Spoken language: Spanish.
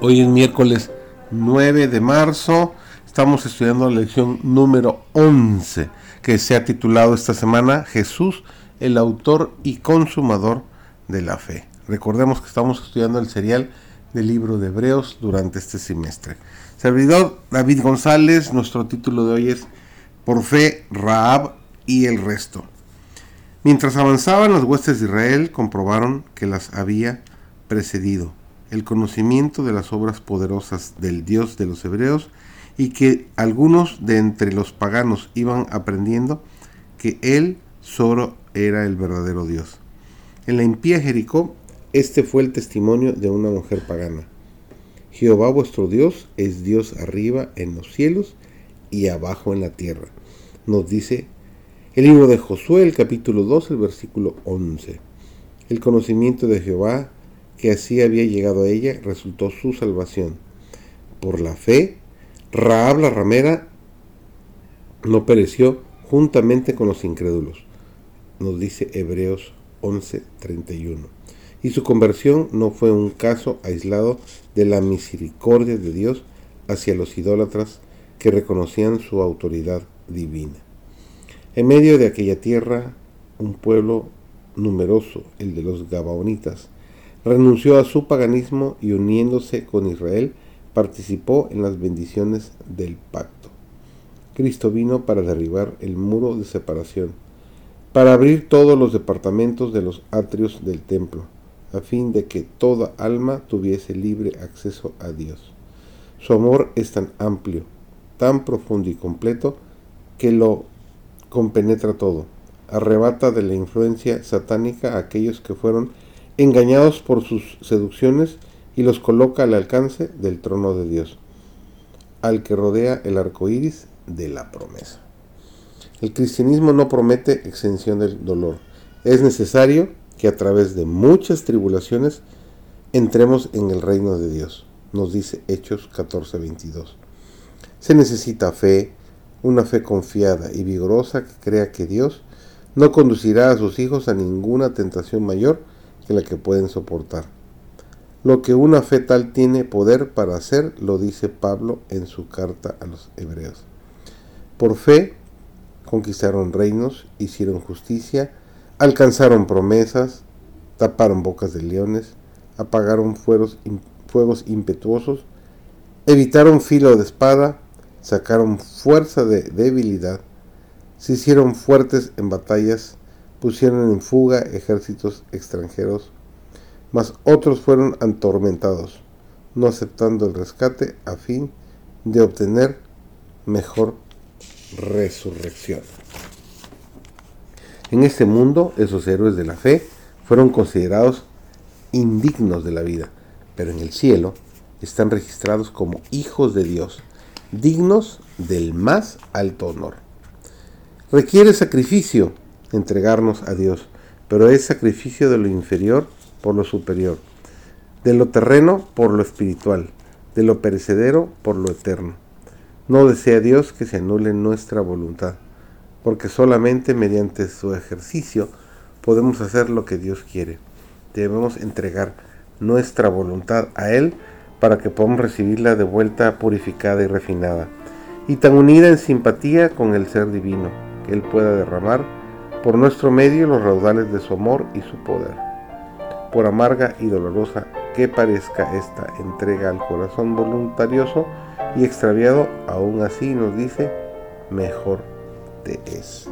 Hoy es miércoles 9 de marzo. Estamos estudiando la lección número 11 que se ha titulado esta semana Jesús, el autor y consumador de la fe. Recordemos que estamos estudiando el serial del libro de Hebreos durante este semestre. Servidor David González, nuestro título de hoy es Por fe, Raab y el resto. Mientras avanzaban las huestes de Israel, comprobaron que las había precedido el conocimiento de las obras poderosas del Dios de los hebreos y que algunos de entre los paganos iban aprendiendo que Él solo era el verdadero Dios. En la impía Jericó, este fue el testimonio de una mujer pagana. Jehová vuestro Dios es Dios arriba en los cielos y abajo en la tierra. Nos dice el libro de Josué, el capítulo 2, el versículo 11. El conocimiento de Jehová que así había llegado a ella resultó su salvación. Por la fe, Raab la ramera no pereció juntamente con los incrédulos, nos dice Hebreos 11:31. Y su conversión no fue un caso aislado de la misericordia de Dios hacia los idólatras que reconocían su autoridad divina. En medio de aquella tierra, un pueblo numeroso, el de los Gabaonitas, renunció a su paganismo y uniéndose con Israel, participó en las bendiciones del pacto. Cristo vino para derribar el muro de separación, para abrir todos los departamentos de los atrios del templo, a fin de que toda alma tuviese libre acceso a Dios. Su amor es tan amplio, tan profundo y completo, que lo compenetra todo, arrebata de la influencia satánica a aquellos que fueron engañados por sus seducciones y los coloca al alcance del trono de Dios, al que rodea el arco iris de la promesa. El cristianismo no promete exención del dolor. Es necesario que a través de muchas tribulaciones entremos en el reino de Dios, nos dice Hechos 14:22. Se necesita fe, una fe confiada y vigorosa que crea que Dios no conducirá a sus hijos a ninguna tentación mayor la que pueden soportar. Lo que una fe tal tiene poder para hacer, lo dice Pablo en su carta a los hebreos. Por fe conquistaron reinos, hicieron justicia, alcanzaron promesas, taparon bocas de leones, apagaron fuegos impetuosos, evitaron filo de espada, sacaron fuerza de debilidad, se hicieron fuertes en batallas, pusieron en fuga ejércitos extranjeros, mas otros fueron atormentados, no aceptando el rescate a fin de obtener mejor resurrección. En este mundo, esos héroes de la fe fueron considerados indignos de la vida, pero en el cielo están registrados como hijos de Dios, dignos del más alto honor. Requiere sacrificio entregarnos a Dios, pero es sacrificio de lo inferior por lo superior, de lo terreno por lo espiritual, de lo perecedero por lo eterno. No desea Dios que se anule nuestra voluntad, porque solamente mediante su ejercicio podemos hacer lo que Dios quiere. Debemos entregar nuestra voluntad a Él para que podamos recibirla de vuelta purificada y refinada, y tan unida en simpatía con el ser divino, que Él pueda derramar por nuestro medio los raudales de su amor y su poder. Por amarga y dolorosa que parezca esta entrega al corazón voluntarioso y extraviado, aún así nos dice, mejor te es.